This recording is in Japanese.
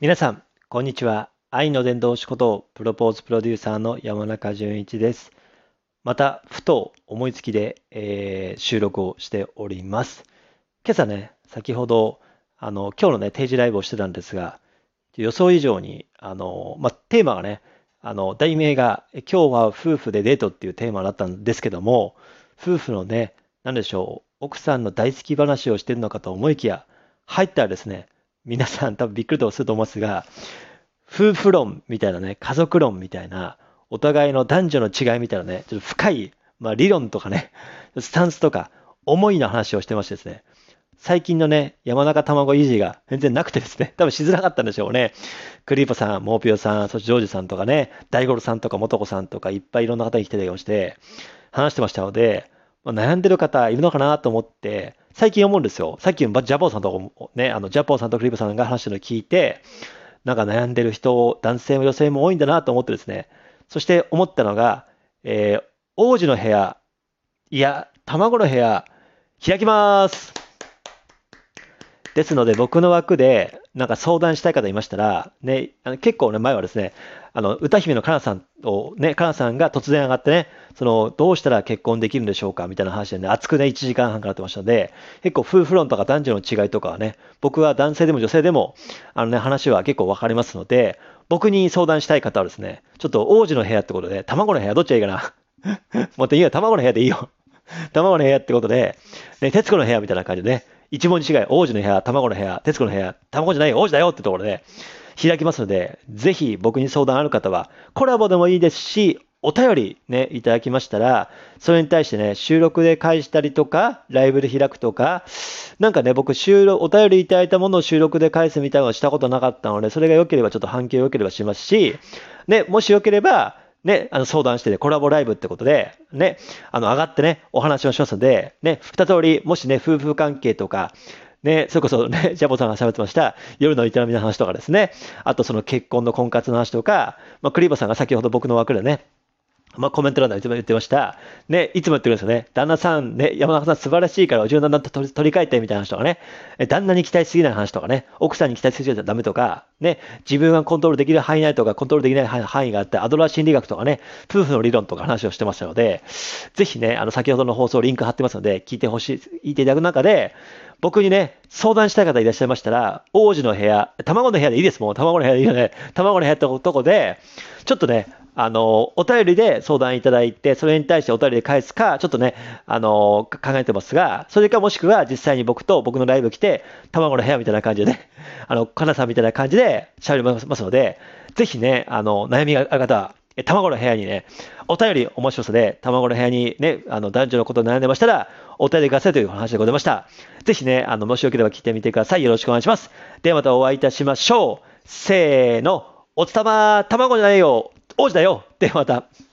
皆さん、こんにちは。愛の伝道師ことプロポーズプロデューサーの山中淳一です。また、ふと思いつきで、えー収録をしております。今朝ね、先ほど、あの、今日のね、定時ライブをしてたんですが、予想以上に、あの、ま、テーマがね、あの、題名が、今日は夫婦でデートっていうテーマだったんですけども、夫婦のね、なんでしょう、奥さんの大好き話をしてるのかと思いきや、入ったらですね、皆さん多分びっくりとすると思いますが、夫婦論みたいなね、家族論みたいな、お互いの男女の違いみたいなね、ちょっと深い、まあ、理論とかね、スタンスとか、思いの話をしてましてですね、最近のね、山中卵維持が全然なくてですね、多分しづらかったんでしょうね。クリーポさん、モーピオさん、そしてジョージさんとかね、大五郎さんとか元子さんとか、いっぱいいろんな方に来てたりをして、話してましたので、まあ、悩んでる方いるのかなと思って、最近思うんですよ。さっきジャポンさんとね、あの、ジャポンさんとクリップさんが話してるのを聞いて、なんか悩んでる人、男性も女性も多いんだなと思ってですね、そして思ったのが、えー王子の部屋、いや、卵の部屋、開きます。ですので、僕の枠で、なんか相談したい方いましたら、ね、あの結構ね、前はですね、あの、歌姫のかなさんを、ね、かなさんが突然上がってね、その、どうしたら結婚できるんでしょうかみたいな話でね、熱くね、1時間半かかってましたので、結構夫婦論とか男女の違いとかはね、僕は男性でも女性でも、あのね、話は結構分かりますので、僕に相談したい方はですね、ちょっと王子の部屋ってことで、卵の部屋どっちがいいかな もっといいよ、卵の部屋でいいよ。卵の部屋ってことで、ね、徹子の部屋みたいな感じでね、一文字違い、王子の部屋、卵の部屋、徹子の部屋、卵じゃない、王子だよってところで開きますので、ぜひ僕に相談ある方は、コラボでもいいですし、お便りね、いただきましたら、それに対してね、収録で返したりとか、ライブで開くとか、なんかね、僕、収録、お便りいただいたものを収録で返すみたいなのをしたことなかったので、それが良ければ、ちょっと反響良ければしますし、ね、もし良ければ、ね、あの相談してね、コラボライブってことで、ね、あの、上がってね、お話をしますので、ね、二通り、もしね、夫婦関係とか、ね、それこそね、ジャボさんが喋ってました、夜の営みの話とかですね、あとその結婚の婚活の話とか、まあ、クリーボさんが先ほど僕の枠でね、まあ、コメント欄でいつも言ってました。ね、いつも言ってるんですよね。旦那さん、ね、山中さん素晴らしいから、柔軟な取り取り替えてみたいな話とかね。え旦那に期待しすぎない話とかね。奥さんに期待しすぎちゃダメとか、ね、自分がコントロールできる範囲内とか、コントロールできない範囲があって、アドラー心理学とかね、夫婦の理論とか話をしてましたので、ぜひね、あの、先ほどの放送リンク貼ってますので、聞いてほしい、聞いていただく中で、僕にね、相談したい方いらっしゃいましたら、王子の部屋、卵の部屋でいいですもん。卵の部屋でいいよね。卵の部屋ってとこで、ちょっとね、あの、お便りで相談いただいて、それに対してお便りで返すか、ちょっとね、あの、考えてますが、それかもしくは実際に僕と僕のライブ来て、卵の部屋みたいな感じでね、あの、かなさんみたいな感じで喋りますので、ぜひね、あの、悩みがある方は、卵の部屋にね、お便りお待ちしてますので、卵の部屋にね、あの、男女のこと悩んでましたら、お便りくださいという話でございました。ぜひね、あの、もしよければ聞いてみてください。よろしくお願いします。ではまたお会いいたしましょう。せーの、おつたま、卵じゃないよ、王子だよ。ではまた。